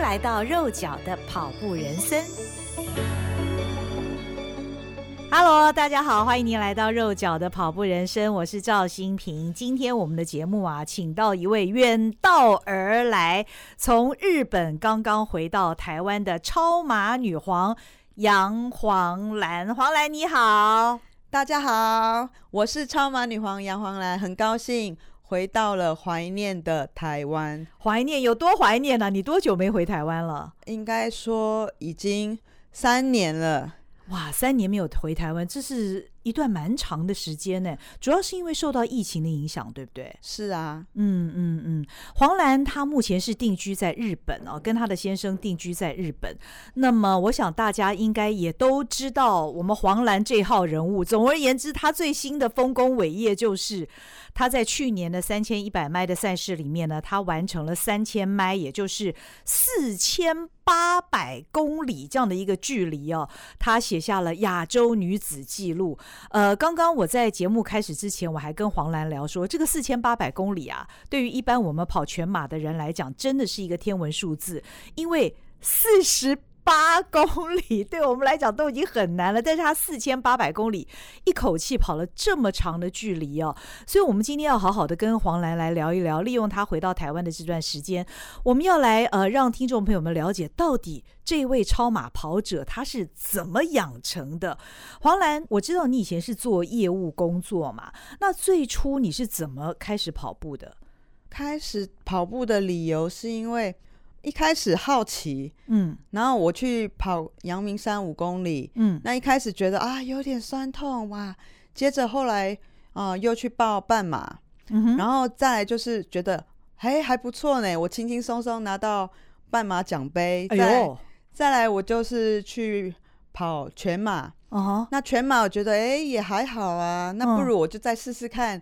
来到肉脚的跑步人生。Hello，大家好，欢迎您来到肉脚的跑步人生，我是赵新平。今天我们的节目啊，请到一位远道而来，从日本刚刚回到台湾的超马女皇杨黄兰。黄兰你好，大家好，我是超马女皇杨黄兰，很高兴回到了怀念的台湾。怀念有多怀念呢、啊？你多久没回台湾了？应该说已经三年了。哇，三年没有回台湾，这是一段蛮长的时间呢。主要是因为受到疫情的影响，对不对？是啊，嗯嗯嗯。黄兰她目前是定居在日本哦，跟她的先生定居在日本。那么，我想大家应该也都知道我们黄兰这号人物。总而言之，她最新的丰功伟业就是她在去年的三千一百迈的赛事里面呢，她完成了三千迈，也就是四千。八百公里这样的一个距离哦，她写下了亚洲女子纪录。呃，刚刚我在节目开始之前，我还跟黄兰聊说，这个四千八百公里啊，对于一般我们跑全马的人来讲，真的是一个天文数字，因为四十。八公里对我们来讲都已经很难了，但是他四千八百公里一口气跑了这么长的距离哦，所以我们今天要好好的跟黄兰来聊一聊，利用他回到台湾的这段时间，我们要来呃让听众朋友们了解到底这位超马跑者他是怎么养成的。黄兰，我知道你以前是做业务工作嘛，那最初你是怎么开始跑步的？开始跑步的理由是因为。一开始好奇，嗯，然后我去跑阳明山五公里，嗯，那一开始觉得啊有点酸痛哇，接着后来啊、呃、又去报半马，嗯哼，然后再来就是觉得哎还不错呢，我轻轻松松拿到半马奖杯，哎呦，再来我就是去跑全马，哦，那全马我觉得哎也还好啊，那不如我就再试试看。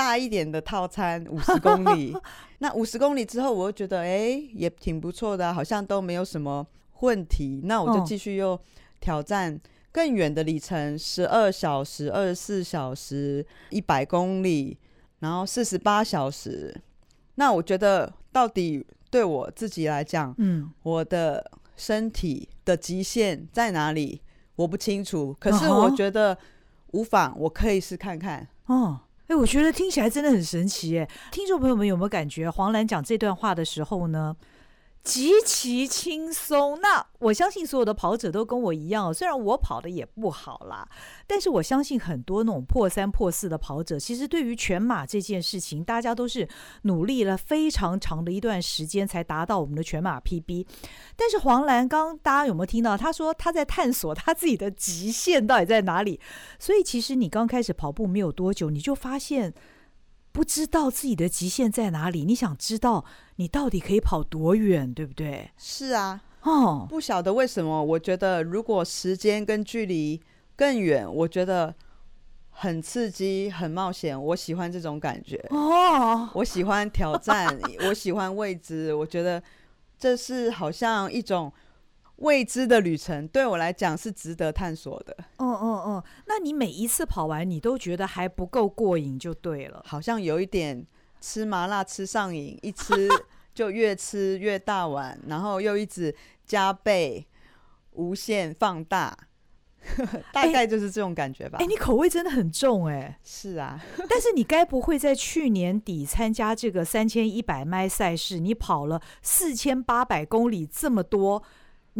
大一点的套餐五十公里，那五十公里之后，我又觉得哎、欸，也挺不错的，好像都没有什么问题。那我就继续又挑战更远的里程，十二小时、二十四小时、一百公里，然后四十八小时。那我觉得到底对我自己来讲，嗯，我的身体的极限在哪里？我不清楚。可是我觉得无妨，我可以试看看。哦。哎，我觉得听起来真的很神奇哎！听众朋友们有没有感觉黄兰讲这段话的时候呢，极其轻松？那我相信所有的跑者都跟我一样，虽然我跑的也不好啦，但是我相信很多那种破三破四的跑者，其实对于全马这件事情，大家都是努力了非常长的一段时间才达到我们的全马 PB。但是黄兰刚大家有没有听到？他说他在探索他自己的极限到底在哪里。所以其实你刚开始跑步没有多久，你就发现不知道自己的极限在哪里。你想知道你到底可以跑多远，对不对？是啊，哦，不晓得为什么，我觉得如果时间跟距离更远，我觉得很刺激、很冒险。我喜欢这种感觉哦，我喜欢挑战，我喜欢未知，我觉得。这是好像一种未知的旅程，对我来讲是值得探索的。嗯嗯嗯，那你每一次跑完，你都觉得还不够过瘾，就对了。好像有一点吃麻辣吃上瘾，一吃 就越吃越大碗，然后又一直加倍、无限放大。大概就是这种感觉吧。哎、欸欸，你口味真的很重哎、欸。是啊，但是你该不会在去年底参加这个三千一百迈赛事，你跑了四千八百公里这么多，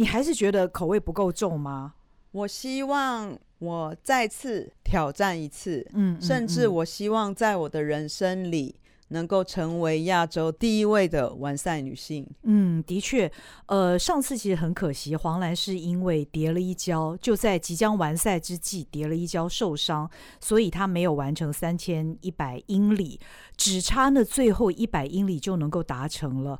你还是觉得口味不够重吗？我希望我再次挑战一次，嗯，甚至我希望在我的人生里。能够成为亚洲第一位的完赛女性，嗯，的确，呃，上次其实很可惜，黄兰是因为跌了一跤，就在即将完赛之际跌了一跤受伤，所以她没有完成三千一百英里，只差那最后一百英里就能够达成了。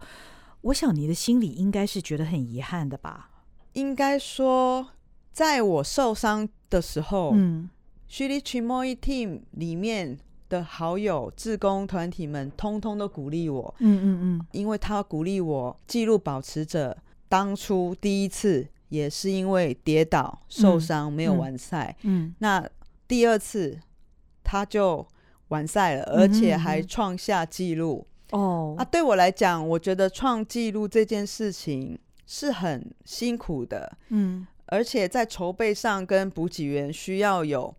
我想你的心里应该是觉得很遗憾的吧？应该说，在我受伤的时候，嗯 s h i l i Chimoi Team 里面。的好友、志工团体们，通通都鼓励我。嗯嗯嗯，因为他鼓励我，纪录保持者当初第一次也是因为跌倒受伤没有完赛。嗯，嗯，那第二次他就完赛了，而且还创下纪录。哦，啊，对我来讲，我觉得创纪录这件事情是很辛苦的，嗯，而且在筹备上跟补给员需要有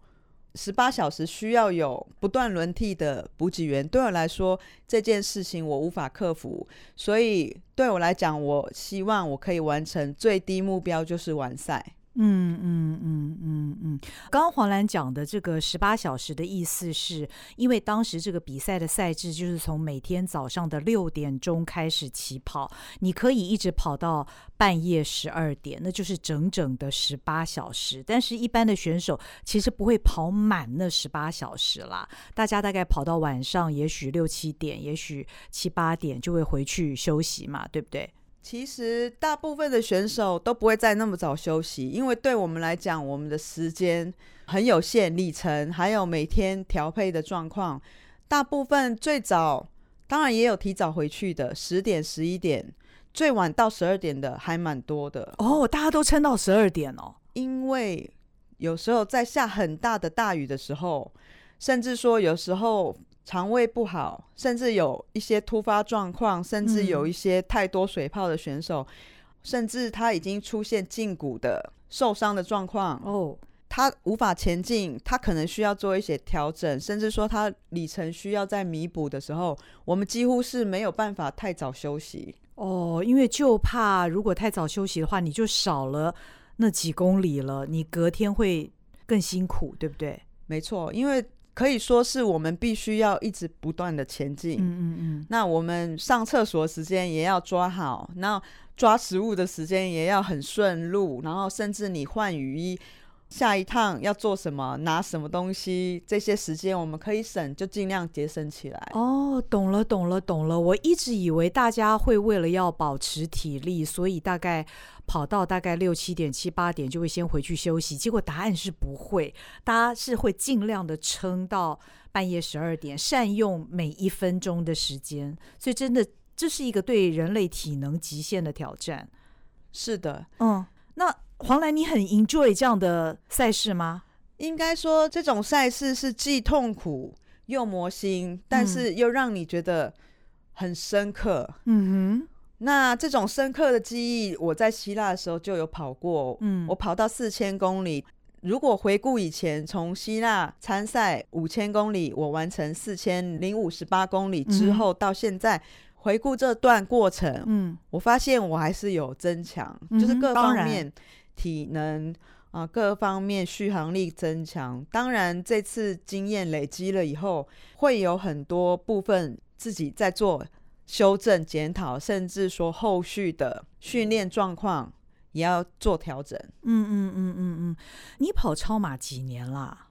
十八小时，需要有不断轮替的补给员。对我来说，这件事情我无法克服，所以对我来讲，我希望我可以完成最低目标，就是完赛。嗯嗯嗯嗯嗯，刚刚黄兰讲的这个十八小时的意思是，因为当时这个比赛的赛制就是从每天早上的六点钟开始起跑，你可以一直跑到半夜十二点，那就是整整的十八小时。但是，一般的选手其实不会跑满那十八小时啦，大家大概跑到晚上，也许六七点，也许七八点就会回去休息嘛，对不对？其实大部分的选手都不会再那么早休息，因为对我们来讲，我们的时间很有限，里程还有每天调配的状况，大部分最早当然也有提早回去的，十点、十一点，最晚到十二点的还蛮多的。哦，大家都撑到十二点哦，因为有时候在下很大的大雨的时候，甚至说有时候。肠胃不好，甚至有一些突发状况，甚至有一些太多水泡的选手，嗯、甚至他已经出现胫骨的受伤的状况哦，他无法前进，他可能需要做一些调整，甚至说他里程需要再弥补的时候，我们几乎是没有办法太早休息哦，因为就怕如果太早休息的话，你就少了那几公里了，你隔天会更辛苦，对不对？没错，因为。可以说是我们必须要一直不断的前进。嗯嗯嗯。那我们上厕所时间也要抓好，那抓食物的时间也要很顺路，然后甚至你换雨衣，下一趟要做什么，拿什么东西，这些时间我们可以省，就尽量节省起来。哦，懂了，懂了，懂了。我一直以为大家会为了要保持体力，所以大概。跑到大概六七点、七八点就会先回去休息，结果答案是不会，大家是会尽量的撑到半夜十二点，善用每一分钟的时间。所以真的，这是一个对人类体能极限的挑战。是的，嗯，那黄兰，你很 enjoy 这样的赛事吗？应该说，这种赛事是既痛苦又魔心，但是又让你觉得很深刻。嗯哼。那这种深刻的记忆，我在希腊的时候就有跑过。嗯，我跑到四千公里。如果回顾以前，从希腊参赛五千公里，我完成四千零五十八公里之后，到现在回顾这段过程，嗯，我发现我还是有增强，嗯，就是各方面体能啊，呃，各方面续航力增强。当然，这次经验累积了以后，会有很多部分自己在做。修正、检讨，甚至说后续的训练状况也要做调整。嗯嗯嗯嗯嗯，你跑超马几年啦？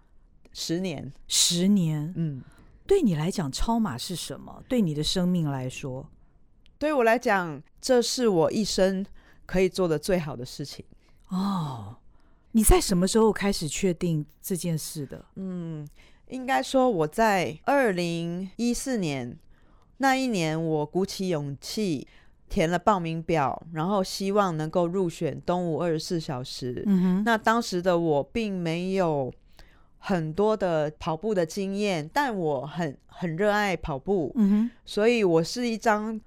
十年，十年。嗯，对你来讲，超马是什么？对你的生命来说，对我来讲，这是我一生可以做的最好的事情。哦，你在什么时候开始确定这件事的？嗯，应该说我在二零一四年。那一年，我鼓起勇气填了报名表，然后希望能够入选东吴二十四小时。嗯哼。那当时的我并没有很多的跑步的经验，但我很很热爱跑步。嗯哼。所以我是一张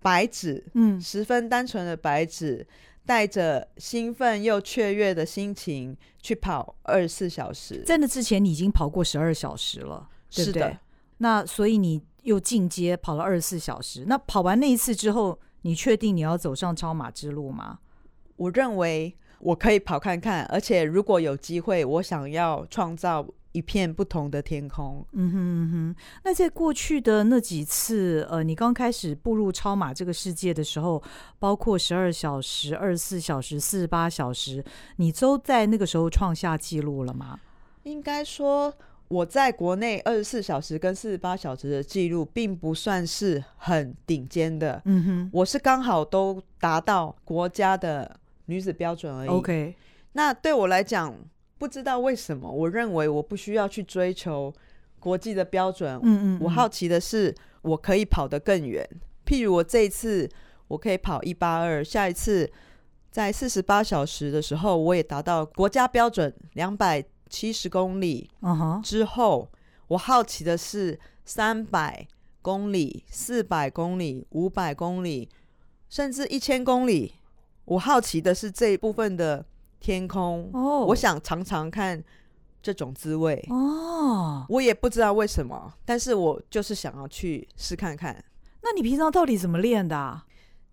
白纸，嗯，十分单纯的白纸，带着兴奋又雀跃的心情去跑二十四小时。在那之前，你已经跑过十二小时了，对不对？是的。那所以你。又进阶跑了二十四小时，那跑完那一次之后，你确定你要走上超马之路吗？我认为我可以跑看看，而且如果有机会，我想要创造一片不同的天空。嗯哼嗯哼。那在过去的那几次，呃，你刚开始步入超马这个世界的时候，包括十二小时、二十四小时、四十八小时，你都在那个时候创下记录了吗？应该说。我在国内二十四小时跟四十八小时的记录，并不算是很顶尖的。嗯哼，我是刚好都达到国家的女子标准而已。OK，那对我来讲，不知道为什么，我认为我不需要去追求国际的标准。嗯嗯，我好奇的是，我可以跑得更远。譬如我这一次，我可以跑一八二，下一次在四十八小时的时候，我也达到国家标准两百。七十公里之后，uh -huh. 我好奇的是三百公里、四百公里、五百公里，甚至一千公里，我好奇的是这一部分的天空哦，我想尝尝看这种滋味哦。我也不知道为什么，但是我就是想要去试看看。那你平常到底怎么练的啊？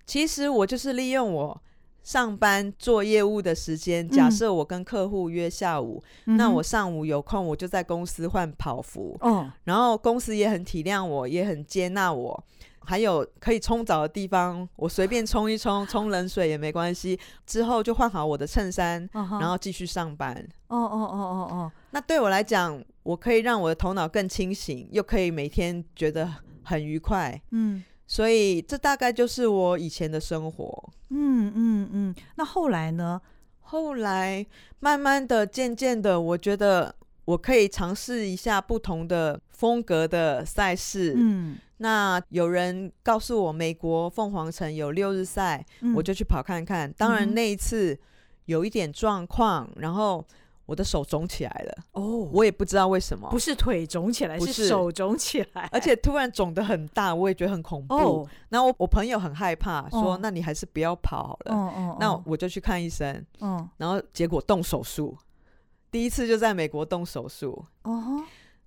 其实我就是利用我上班做业务的时间，假设我跟客户约下午，嗯、那我上午有空，我就在公司换跑服。哦，然后公司也很体谅我，也很接纳我。还有可以冲澡的地方，我随便冲一冲，冲冷水也没关系。之后就换好我的衬衫，哦、然后继续上班。哦哦哦哦哦，那对我来讲，我可以让我的头脑更清醒，又可以每天觉得很愉快。嗯。所以这大概就是我以前的生活。嗯嗯嗯。那后来呢？后来慢慢的、渐渐的，我觉得我可以尝试一下不同的风格的赛事。嗯。那有人告诉我，美国凤凰城有六日赛，嗯，我就去跑看看。当然那一次有一点状况，然后。我的手肿起来了哦，oh, 我也不知道为什么，不是腿肿起来，是手肿起来，而且突然肿得很大，我也觉得很恐怖。Oh. 然后我我朋友很害怕，说：“ oh. 那你还是不要跑好了。” oh, oh, oh. 那我就去看医生。Oh. 然后结果动手术，第一次就在美国动手术。哦，oh.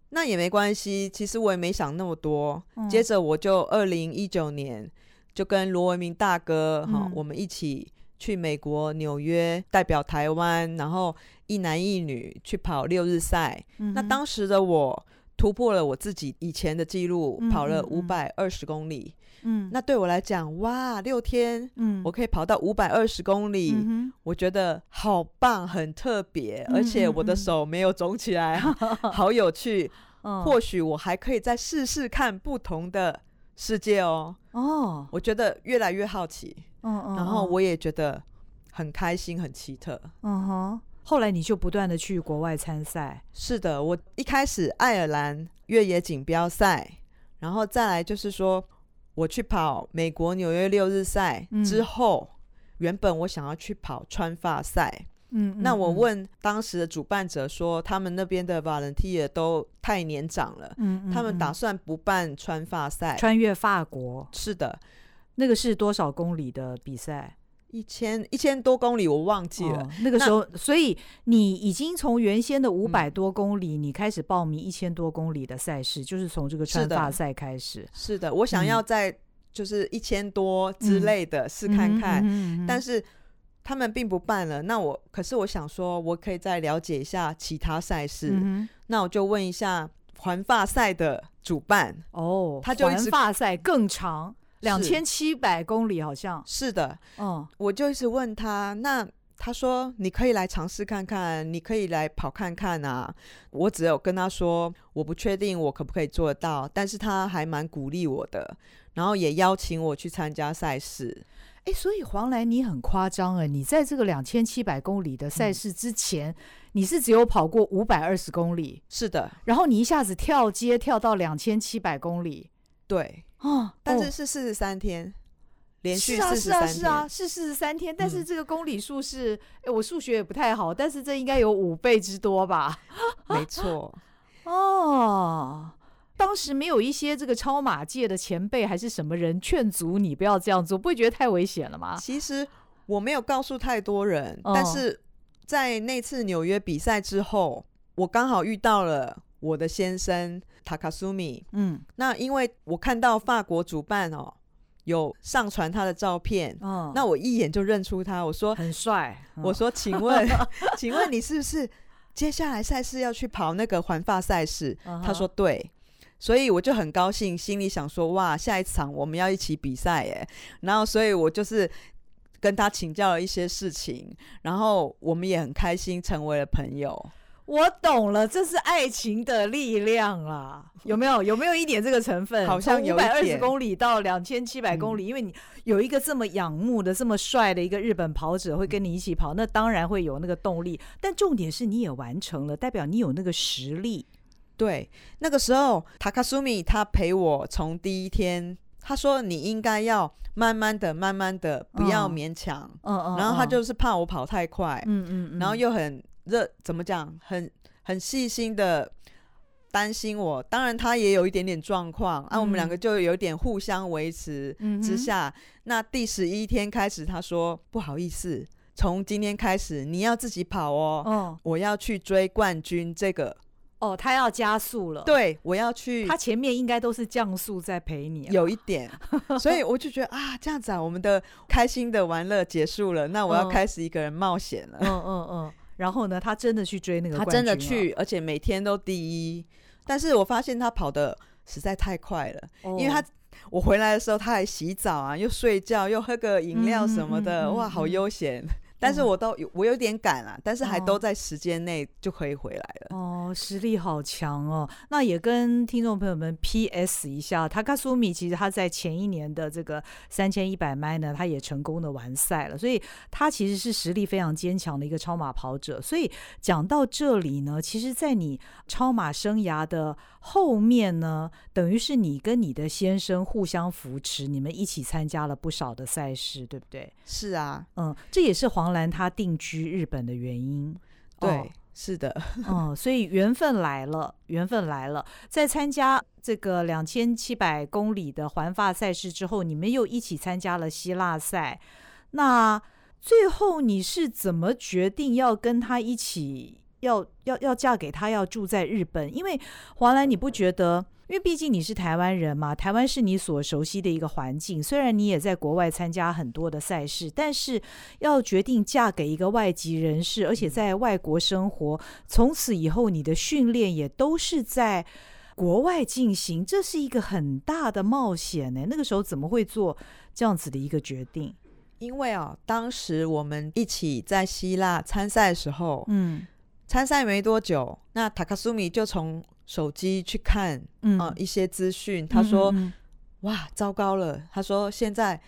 那也没关系，其实我也没想那么多。Oh. 接着我就二零一九年就跟罗文明大哥哈，嗯、我们一起。去美国纽约代表台湾，然后一男一女去跑六日赛。那当时的我突破了我自己以前的记录，跑了五百二十公里。嗯，那对我来讲，哇，六天，嗯，我可以跑到五百二十公里，嗯、我觉得好棒，很特别，嗯、而且我的手没有肿起来，嗯、好有趣。哦、或许我还可以再试试看不同的世界哦。哦，我觉得越来越好奇。嗯嗯，然后我也觉得很开心，很奇特。嗯哼，后来你就不断的去国外参赛。是的，我一开始爱尔兰越野锦标赛，然后再来就是说我去跑美国纽约六日赛之后，嗯、原本我想要去跑川发赛。嗯，那我问当时的主办者说，他们那边的 volunteer 都太年长了，嗯，嗯，嗯，他们打算不办川发赛，穿越法国。是的。那个是多少公里的比赛？一千一千多公里，我忘记了。哦、那个时候，所以你已经从原先的五百多公里，嗯、你开始报名一千多公里的赛事，就是从这个川法赛开始。是的，是的，我想要在就是一千多之类的试看看，嗯、但是他们并不办了。那我可是我想说，我可以再了解一下其他赛事。嗯、那我就问一下环发赛的主办哦，他就环发赛更长。两千七百公里好像。是的，嗯，我就一直问他，那他说你可以来尝试看看，你可以来跑看看啊。我只有跟他说我不确定我可不可以做得到，但是他还蛮鼓励我的，然后也邀请我去参加赛事。诶，所以黄兰你很夸张诶，你在这个两千七百公里的赛事之前，嗯、你是只有跑过五百二十公里，是的，然后你一下子跳阶跳到两千七百公里，对。哦，但是是四十三天，哦、连续是啊，是啊，是啊，是四十三天。但是这个公里数是，哎、嗯，我数学也不太好，但是这应该有五倍之多吧？没错。哦，当时没有一些这个超马界的前辈还是什么人劝阻你不要这样做，不会觉得太危险了吗？其实我没有告诉太多人，哦、但是在那次纽约比赛之后，我刚好遇到了。我的先生塔卡苏米，嗯，那因为我看到法国主办哦，有上传他的照片，哦，那我一眼就认出他，我说很帅，我说请问，请问你是不是接下来赛事要去跑那个环法赛事？哦，他说对，所以我就很高兴，心里想说哇，下一场我们要一起比赛耶，然后所以我就是跟他请教了一些事情，然后我们也很开心成为了朋友。我懂了，这是爱情的力量啊！有没有？有没有一点这个成分？好像有五百二十公里到两千七百公里，嗯、因为你有一个这么仰慕的、这么帅的一个日本跑者会跟你一起跑，那当然会有那个动力。但重点是你也完成了，代表你有那个实力。对，那个时候塔卡苏米他陪我从第一天，他说你应该要慢慢的、慢慢的，不要勉强。嗯嗯。然后他就是怕我跑太快。嗯嗯。然后又很。这怎么讲？很很细心的担心我，当然他也有一点点状况，啊，我们两个就有点互相维持之下，嗯、那第十一天开始，他说不好意思，从今天开始你要自己跑哦，哦我要去追冠军这个。哦，他要加速了。对，我要去。他前面应该都是降速在陪你，有一点。所以我就觉得啊，这样子啊，我们的开心的玩乐结束了，那我要开始一个人冒险了。嗯嗯嗯。然后呢，他真的去追那个冠军，他真的去，而且每天都第一。但是我发现他跑的实在太快了，哦、因为他我回来的时候他还洗澡啊，又睡觉，又喝个饮料什么的，嗯嗯嗯、哇，好悠闲。但是我都有，我有点赶啊，但是还都在时间内就可以回来了。哦，实力好强哦！那也跟听众朋友们 PS 一下，Takasumi 其实他在前一年的这个三千一百迈呢，他也成功的完赛了，所以他其实是实力非常坚强的一个超马跑者。所以讲到这里呢，其实，在你超马生涯的后面呢，等于是你跟你的先生互相扶持，你们一起参加了不少的赛事，对不对？是啊，嗯，这也是黄。黄兰他定居日本的原因，对，哦、是的，嗯，所以缘分来了，缘分来了。在参加这个两千七百公里的环法赛事之后，你们又一起参加了希腊赛。那最后你是怎么决定要跟他一起，要要要嫁给他，要住在日本？因为黄兰，你不觉得？因为毕竟你是台湾人嘛，台湾是你所熟悉的一个环境。虽然你也在国外参加很多的赛事，但是要决定嫁给一个外籍人士，而且在外国生活，从此以后你的训练也都是在国外进行，这是一个很大的冒险呢。那个时候怎么会做这样子的一个决定？因为啊，当时我们一起在希腊参赛的时候，嗯，参赛没多久，那塔卡苏米就从手机去看，嗯、呃，一些资讯。他说：“嗯嗯哇，糟糕了！”他说：“现在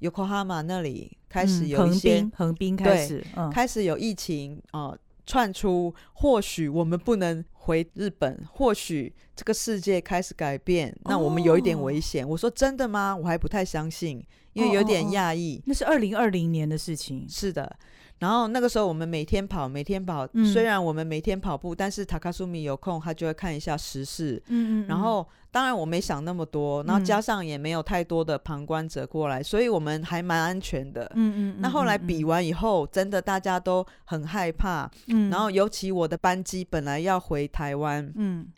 ukohama 那里开始有一些横滨开始，嗯、开始有疫情啊、呃，窜出。或许我们不能回日本，或许这个世界开始改变，那我们有一点危险。哦”我说：“真的吗？”我还不太相信，因为有点讶异。那是二零二零年的事情。是的。然后那个时候我们每天跑，每天跑。嗯、虽然我们每天跑步，但是塔卡苏米有空，他就会看一下时事。嗯嗯。然后当然我没想那么多，然后加上也没有太多的旁观者过来，嗯、所以我们还蛮安全的。嗯嗯。那后来比完以后，真的大家都很害怕。嗯。然后尤其我的班机本来要回台湾。嗯。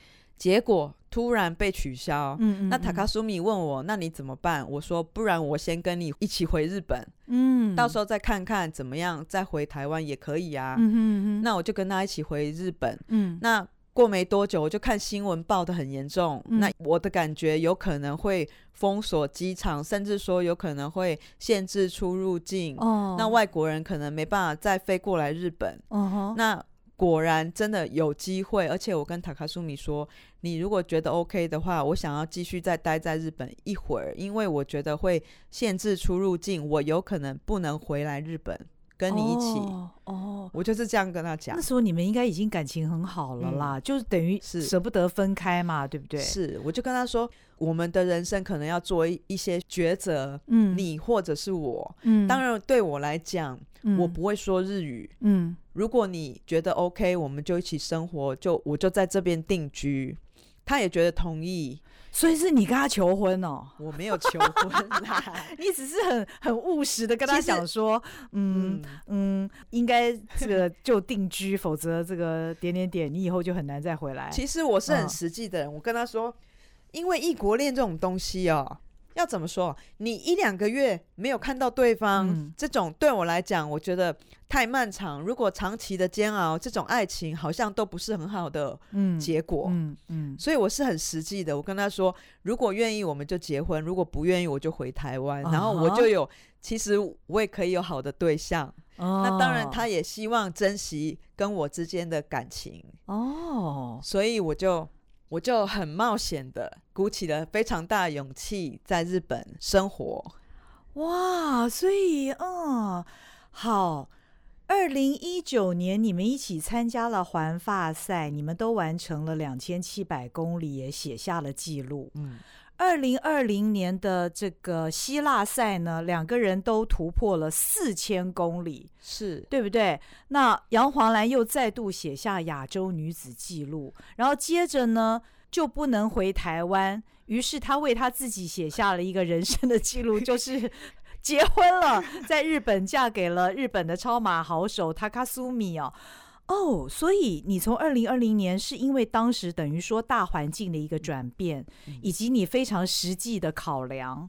结果。突然被取消，嗯，嗯，嗯，那塔卡苏米问我，那你怎么办？我说，不然我先跟你一起回日本，嗯，到时候再看看怎么样，再回台湾也可以啊。嗯哼嗯，那我就跟他一起回日本，嗯，那过没多久，我就看新闻报的很严重，嗯，那我的感觉有可能会封锁机场，甚至说有可能会限制出入境，哦，那外国人可能没办法再飞过来日本，哦，那。果然真的有机会，而且我跟塔卡苏米说，你如果觉得 OK 的话，我想要继续再待在日本一会儿，因为我觉得会限制出入境，我有可能不能回来日本。跟你一起。哦，哦我就是这样跟他讲。那时候你们应该已经感情很好了啦，嗯、就是等于是舍不得分开嘛，对不对？是，我就跟他说，我们的人生可能要做一一些抉择，嗯，你或者是我，嗯，当然对我来讲。嗯、我不会说日语。嗯，如果你觉得 OK，我们就一起生活，就我就在这边定居。他也觉得同意，所以是你跟他求婚哦？我没有求婚啦，你只是很很务实的跟他讲说，嗯嗯，嗯，应该这个就定居，否则这个点点点，你以后就很难再回来。其实我是很实际的人，哦、我跟他说，因为异国恋这种东西哦。要怎么说？你一两个月没有看到对方，嗯、这种对我来讲，我觉得太漫长。如果长期的煎熬，这种爱情好像都不是很好的结果。嗯嗯，嗯所以我是很实际的。我跟他说，如果愿意，我们就结婚；如果不愿意，我就回台湾。然后我就有，其实我也可以有好的对象。哦、那当然，他也希望珍惜跟我之间的感情。哦，所以我就。我就很冒险的鼓起了非常大的勇气，在日本生活。哇，所以，嗯，好，二零一九年你们一起参加了环法赛，你们都完成了两千七百公里，也写下了记录。嗯，二零二零年的这个希腊赛呢，两个人都突破了四千公里，是对不对？那杨黄兰又再度写下亚洲女子纪录，然后接着呢就不能回台湾，于是她为她自己写下了一个人生的记录，就是结婚了，在日本嫁给了日本的超马好手 Takasumi 哦。哦，所以你从二零二零年是因为当时等于说大环境的一个转变，以及你非常实际的考量，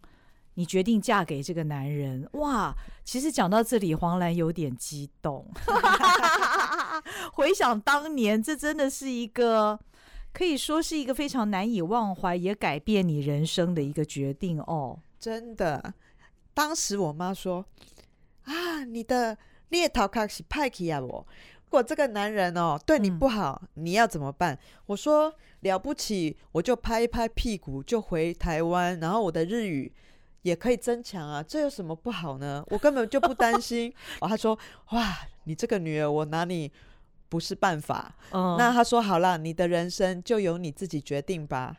你决定嫁给这个男人。哇，其实讲到这里，黄兰有点激动。回想当年，这真的是一个可以说是一个非常难以忘怀，也改变你人生的一个决定哦。真的，当时我妈说：“啊，你的猎头卡是派去啊我。”如果这个男人哦对你不好，嗯，你要怎么办？我说了不起，我就拍一拍屁股就回台湾，然后我的日语也可以增强啊，这有什么不好呢？我根本就不担心。哦，他说哇，你这个女儿，我拿你不是办法。嗯，那他说好了，你的人生就由你自己决定吧。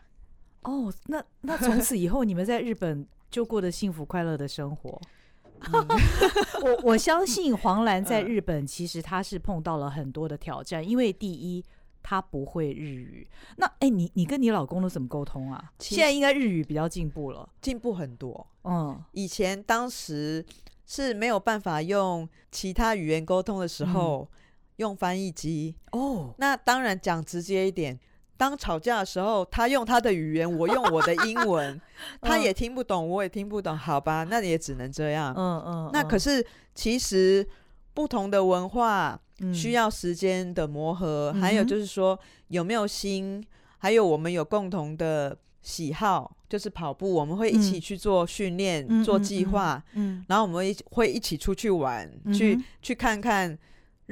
哦，那那从此以后你们在日本就过得幸福快乐的生活。我我相信黄兰在日本，其实她是碰到了很多的挑战，因为第一她不会日语。那哎、欸，你你跟你老公都怎么沟通啊？现在应该日语比较进步了，进步很多。嗯，以前当时是没有办法用其他语言沟通的时候，嗯、用翻译机。哦，那当然讲直接一点。当吵架的时候，他用他的语言，我用我的英文，他也听不懂，我也听不懂，好吧，那也只能这样。嗯嗯。那可是其实不同的文化需要时间的磨合，嗯，还有就是说有没有心，还有我们有共同的喜好，就是跑步，我们会一起去做训练，嗯，做计划，嗯，嗯，然后我们一会一起出去玩，嗯，去去看看。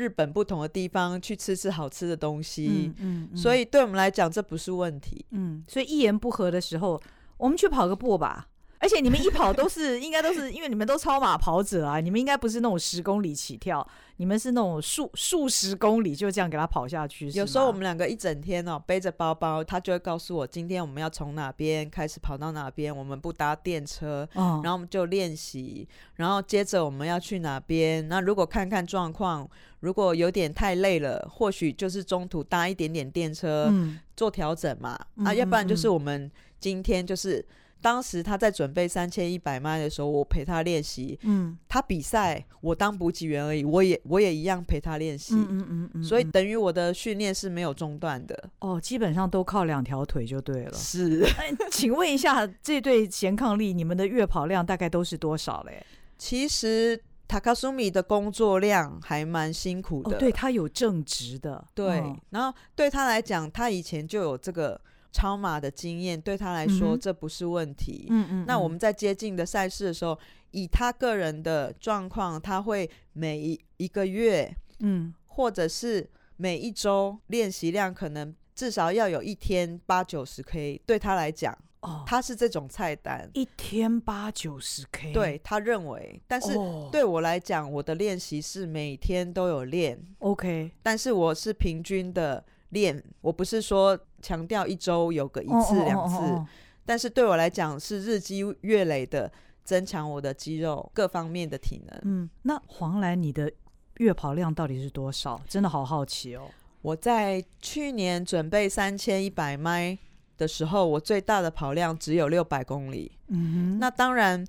日本不同的地方去吃吃好吃的东西，嗯，嗯，所以对我们来讲这不是问题，嗯，所以一言不合的时候，我们去跑个步吧。而且你们一跑都是应该都是因为你们都超马跑者啊，你们应该不是那种十公里起跳，你们是那种数数十公里就这样给他跑下去。有时候我们两个一整天哦，背着包包，他就会告诉我今天我们要从哪边开始跑到哪边，我们不搭电车，然后我们就练习，然后接着我们要去哪边。那如果看看状况，如果有点太累了，或许就是中途搭一点点电车做调整嘛。啊，要不然就是我们今天就是。当时他在准备三千一百迈的时候，我陪他练习。嗯，他比赛，我当补给员而已，我也我也一样陪他练习。嗯嗯嗯嗯，所以等于我的训练是没有中断的。哦，基本上都靠两条腿就对了。是。请问一下，这对贤伉俪，你们的月跑量大概都是多少嘞？其实塔卡苏米的工作量还蛮辛苦的。哦、对他有正职的。对、哦，然后对他来讲，他以前就有这个。超马的经验对他来说这不是问题。嗯嗯。那我们在接近的赛事的时候，以他个人的状况，他会每一一个月，嗯，或者是每一周练习量可能至少要有一天八九十 K。对他来讲，哦，他是这种菜单，一天八九十 K。对他认为，但是对我来讲，我的练习是每天都有练。OK，但是我是平均的。练，我不是说强调一周有个一次两次，oh, oh, oh, oh, oh. 但是对我来讲是日积月累的增强我的肌肉各方面的体能。嗯，那黄兰，你的月跑量到底是多少？真的好好奇哦。我在去年准备三千一百迈的时候，我最大的跑量只有六百公里。嗯哼，那当然，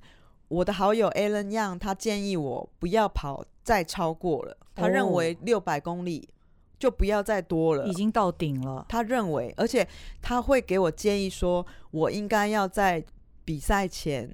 我的好友 Alan Young 他建议我不要跑再超过了，他认为六百公里。就不要再多了，已经到顶了。他认为，而且他会给我建议说，我应该要在比赛前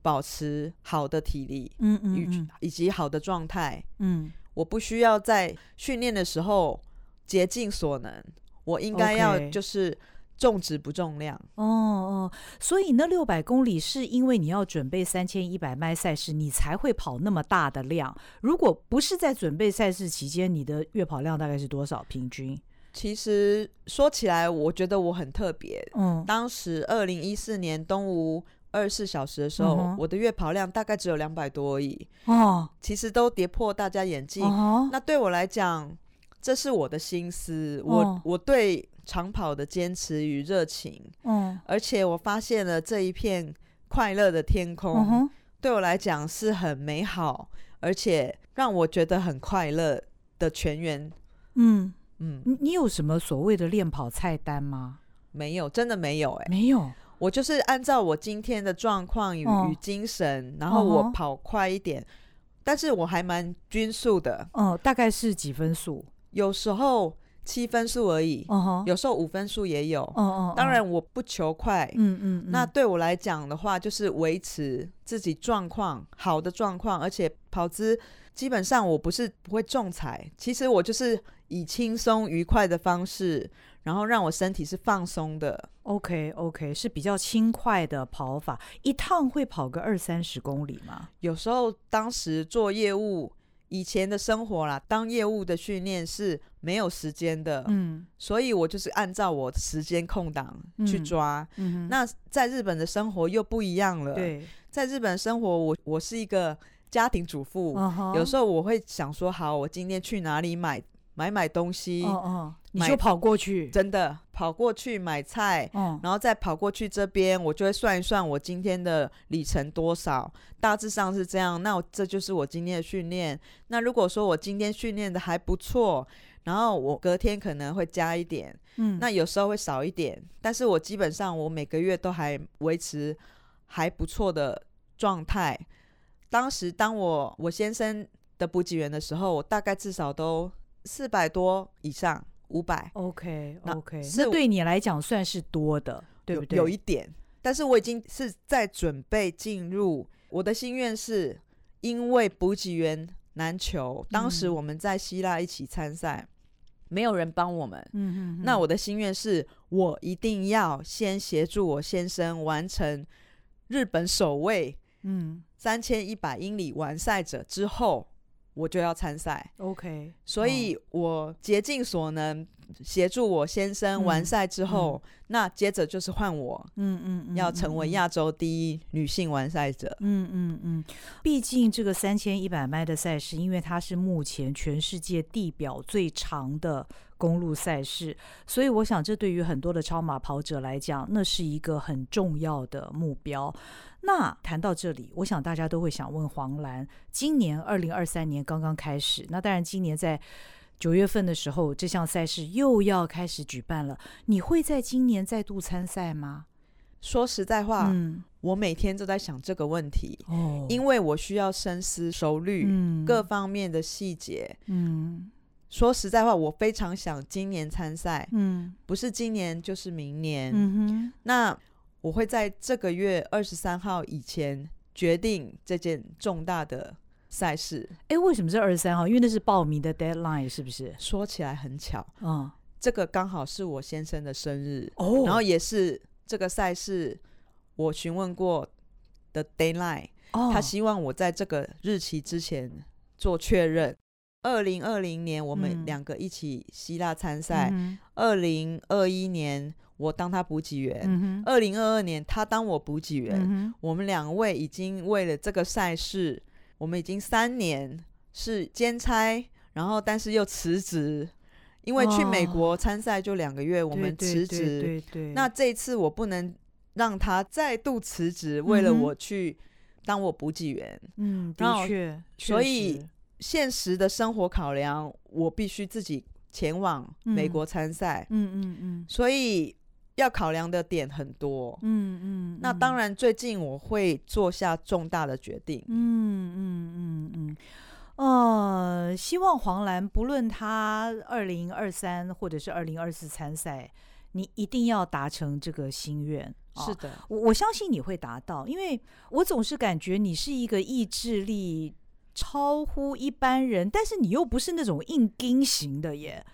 保持好的体力，嗯嗯，嗯，以及好的状态，嗯，我不需要在训练的时候竭尽所能，我应该要就是。重质不重量哦哦，所以那六百公里是因为你要准备三千一百迈赛事，你才会跑那么大的量。如果不是在准备赛事期间，你的月跑量大概是多少？平均？其实说起来，我觉得我很特别。嗯，当时二零一四年东吴二十四小时的时候，嗯，我的月跑量大概只有两百多而已。哦，其实都跌破大家眼镜。哦，那对我来讲，这是我的心思。我，哦，我对。长跑的坚持与热情。嗯，而且我发现了这一片快乐的天空，嗯、对我来讲是很美好，而且让我觉得很快乐的全员。嗯嗯，你你有什么所谓的练跑菜单吗？没有，真的没有、欸，哎，没有。我就是按照我今天的状况与、哦、与精神，然后我跑快一点，哦、但是我还蛮均速的。嗯，大概是几分速？有时候七分数而已，哦、有时候五分数也有。哦哦，当然我不求快。嗯嗯，那对我来讲的话，就是维持自己状况好的状况，而且跑姿基本上我不是不会重踩，其实我就是以轻松愉快的方式。然后让我身体是放松的，OK OK，是比较轻快的跑法，一趟会跑个二三十公里吗？有时候当时做业务，以前的生活啦，当业务的训练是没有时间的，嗯，所以我就是按照我的时间空档去抓。嗯，嗯，那在日本的生活又不一样了，对，在日本生活我，我我是一个家庭主妇，uh huh、有时候我会想说，好，我今天去哪里买？买买东西，你就跑过去，真的跑过去买菜，嗯，然后再跑过去这边，我就会算一算我今天的里程多少，大致上是这样。那这就是我今天的训练。那如果说我今天训练的还不错，然后我隔天可能会加一点，嗯，那有时候会少一点，但是我基本上我每个月都还维持还不错的状态。当时当我我先生的补给员的时候，我大概至少都。四百多以上，五百。OK OK，那，对你来讲算是多的，对不对？有，一点，但是我已经是在准备进入。我的心愿是，因为补给员难求，当时我们在希腊一起参赛，嗯、没有人帮我们。嗯哼哼，那我的心愿是我一定要先协助我先生完成日本首位嗯三千一百英里完赛者之后。我就要参赛，OK，所以我竭尽所能协助我先生完赛之后，那接着就是换我，嗯嗯，嗯。要成为亚洲第一女性完赛者，嗯嗯嗯。毕竟这个三千一百迈的赛事，因为它是目前全世界地表最长的公路赛事，所以我想这对于很多的超马跑者来讲，那是一个很重要的目标。那谈到这里，我想大家都会想问黄兰：今年二零二三年刚刚开始，那当然今年在九月份的时候，这项赛事又要开始举办了。你会在今年再度参赛吗？说实在话，嗯，我每天都在想这个问题，哦，因为我需要深思熟虑嗯各方面的细节。嗯，说实在话，我非常想今年参赛，嗯，不是今年就是明年。嗯哼，那。我会在这个月二十三号以前决定这件重大的赛事。哎，为什么是二十三号？因为那是报名的 deadline，是不是？说起来很巧，嗯，这个刚好是我先生的生日，哦，然后也是这个赛事我询问过的 deadline，哦，他希望我在这个日期之前做确认。二零二零年我们两个一起希腊参赛，二零二一年。我当他补给员，二零二二年他当我补给员，嗯、哼我们两位已经为了这个赛事，我们已经三年是兼差，然后但是又辞职，因为去美国参赛就两个月，哦、我们辞职。那这一次我不能让他再度辞职，为了我去当我补给员。嗯，的确，所以现实的生活考量，我必须自己前往美国参赛。嗯嗯嗯，所以。要考量的点很多，嗯嗯，嗯，那当然最近我会做下重大的决定，嗯嗯嗯嗯，呃，希望黄兰不论他二零二三或者是二零二四参赛，你一定要达成这个心愿。是的，我、哦、我相信你会达到，因为我总是感觉你是一个意志力超乎一般人，但是你又不是那种硬钉型的耶，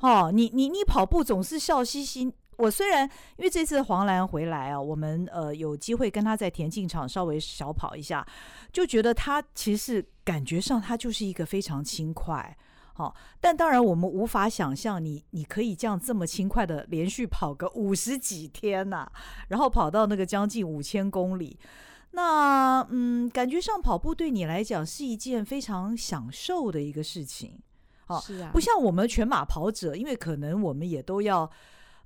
哦，你你你跑步总是笑嘻嘻。我虽然因为这次黄兰回来啊，我们呃有机会跟他在田径场稍微小跑一下，就觉得他其实感觉上他就是一个非常轻快，好、哦，但当然我们无法想象你你可以这样这么轻快的连续跑个五十几天呐、然后跑到那个将近五千公里，那嗯，感觉上跑步对你来讲是一件非常享受的一个事情，好、哦，是啊，不像我们全马跑者，因为可能我们也都要。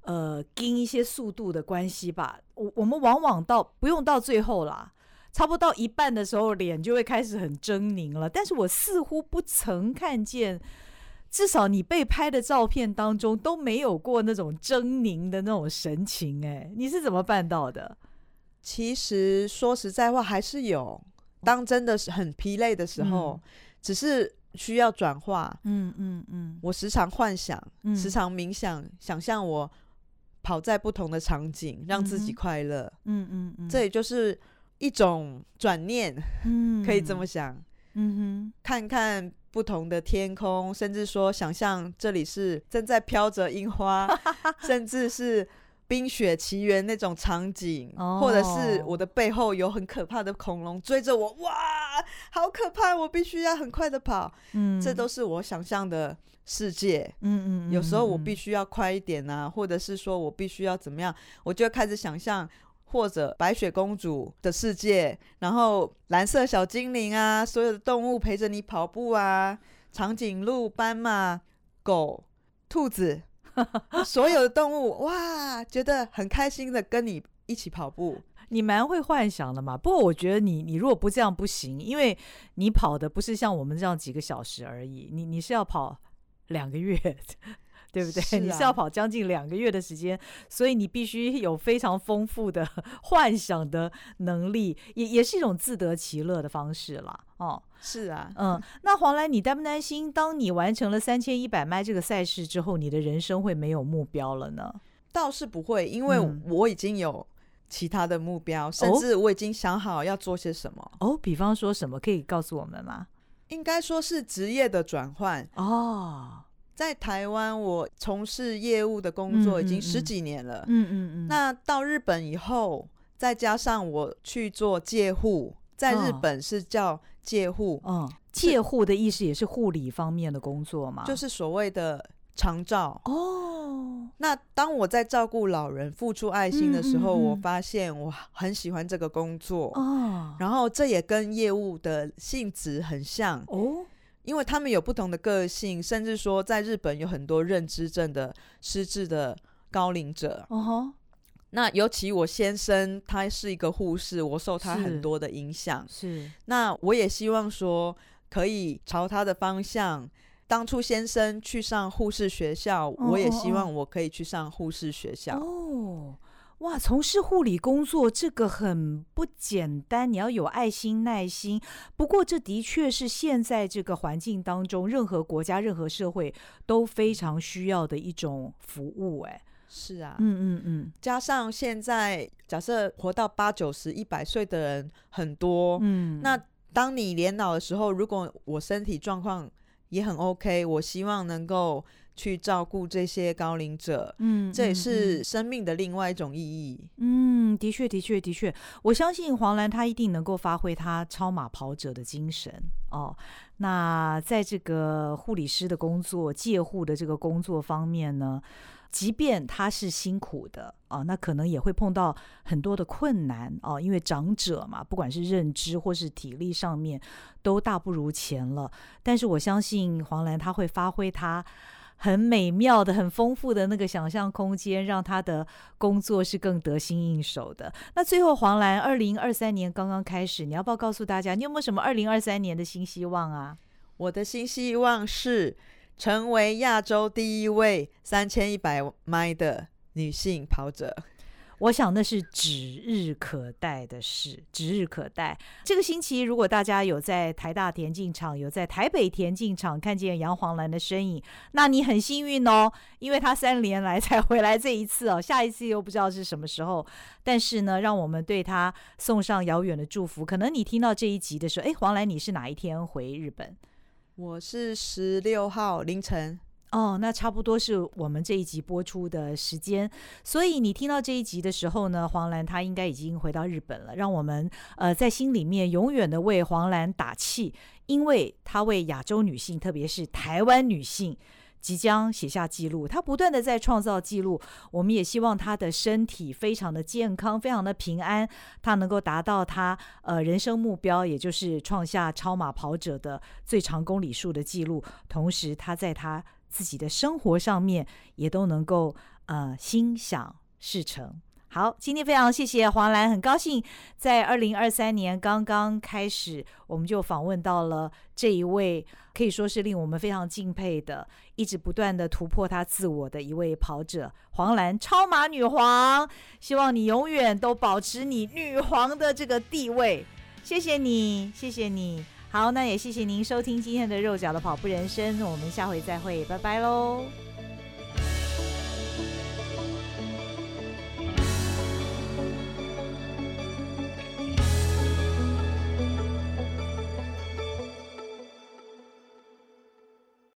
呃，跟一些速度的关系吧。我我们往往到不用到最后啦，差不多到一半的时候，脸就会开始很狰狞了。但是我似乎不曾看见，至少你被拍的照片当中都没有过那种狰狞的那种神情。哎，你是怎么办到的？其实说实在话，还是有。当真的是很疲累的时候，嗯、只是需要转化。嗯嗯嗯，我时常幻想，嗯、时常冥想，想象我跑在不同的场景，让自己快乐。嗯嗯嗯，这也就是一种转念。嗯，可以这么想。嗯哼，看看不同的天空，甚至说想象这里是正在飘着樱花，甚至是。冰雪奇缘那种场景，oh. 或者是我的背后有很可怕的恐龙追着我，哇，好可怕！我必须要很快的跑。嗯，这都是我想象的世界。嗯嗯，有时候我必须要快一点啊，或者是说我必须要怎么样，我就开始想象，或者白雪公主的世界，然后蓝色小精灵啊，所有的动物陪着你跑步啊，长颈鹿、斑马、狗、兔子。所有的动物哇，觉得很开心的跟你一起跑步。你蛮会幻想的嘛。不过我觉得你你如果不这样不行，因为你跑的不是像我们这样几个小时而已，你你是要跑两个月。对不对？是啊、你是要跑将近两个月的时间，所以你必须有非常丰富的 幻想的能力，也也是一种自得其乐的方式啦。哦，是啊，嗯，那黄兰，你担不担心，当你完成了三千一百迈这个赛事之后，你的人生会没有目标了呢？倒是不会，因为我已经有其他的目标，嗯、甚至我已经想好要做些什么。哦，比方说什么，可以告诉我们吗？应该说是职业的转换哦。在台湾，我从事业务的工作已经十几年了。嗯嗯嗯。那到日本以后，再加上我去做介护，在日本是叫介护。嗯，介护的意思也是护理方面的工作嘛？就是所谓的长照。哦。那当我在照顾老人、付出爱心的时候，我发现我很喜欢这个工作。哦。然后这也跟业务的性质很像。哦。因为他们有不同的个性，甚至说在日本有很多认知症的失智的高龄者。那尤其我先生他是一个护士，我受他很多的影响。是，那我也希望说可以朝他的方向。当初先生去上护士学校，我也希望我可以去上护士学校。哦。哇，从事护理工作这个很不简单，你要有爱心、耐心。不过，这的确是现在这个环境当中，任何国家、任何社会都非常需要的一种服务。哎，是啊，嗯嗯嗯。加上现在，假设活到八九十、一百岁的人很多，嗯，那当你年老的时候，如果我身体状况也很 OK，我希望能够。去照顾这些高龄者，嗯，这也是生命的另外一种意义。嗯，的确，的确，的确，我相信黄兰她一定能够发挥她超马跑者的精神哦。那在这个护理师的工作、介护的这个工作方面呢，即便他是辛苦的哦，那可能也会碰到很多的困难哦，因为长者嘛，不管是认知或是体力上面都大不如前了。但是我相信黄兰她会发挥她。很美妙的、很丰富的那个想象空间，让他的工作是更得心应手的。那最后，黄兰，二零二三年刚刚开始，你要不要告诉大家，你有没有什么二零二三年的新希望啊？我的新希望是成为亚洲第一位三千一百迈的女性跑者。我想那是指日可待的事，指日可待。这个星期，如果大家有在台大田径场、有在台北田径场看见杨黄兰的身影，那你很幸运哦，因为他三年来才回来这一次哦，下一次又不知道是什么时候。但是呢，让我们对他送上遥远的祝福。可能你听到这一集的时候，哎，黄兰，你是哪一天回日本？我是十六号凌晨。哦，那差不多是我们这一集播出的时间，所以你听到这一集的时候呢，黄兰她应该已经回到日本了。让我们呃在心里面永远的为黄兰打气，因为她为亚洲女性，特别是台湾女性，即将写下记录。她不断的在创造记录，我们也希望她的身体非常的健康，非常的平安，她能够达到她呃人生目标，也就是创下超马跑者的最长公里数的记录。同时，她在她自己的生活上面也都能够呃心想事成。好，今天非常谢谢黄兰，很高兴在二零二三年刚刚开始，我们就访问到了这一位可以说是令我们非常敬佩的，一直不断的突破他自我的一位跑者黄兰，超马女皇。希望你永远都保持你女皇的这个地位。谢谢你，谢谢你。好，那也谢谢您收听今天的肉脚的跑步人生，我们下回再会，拜拜喽。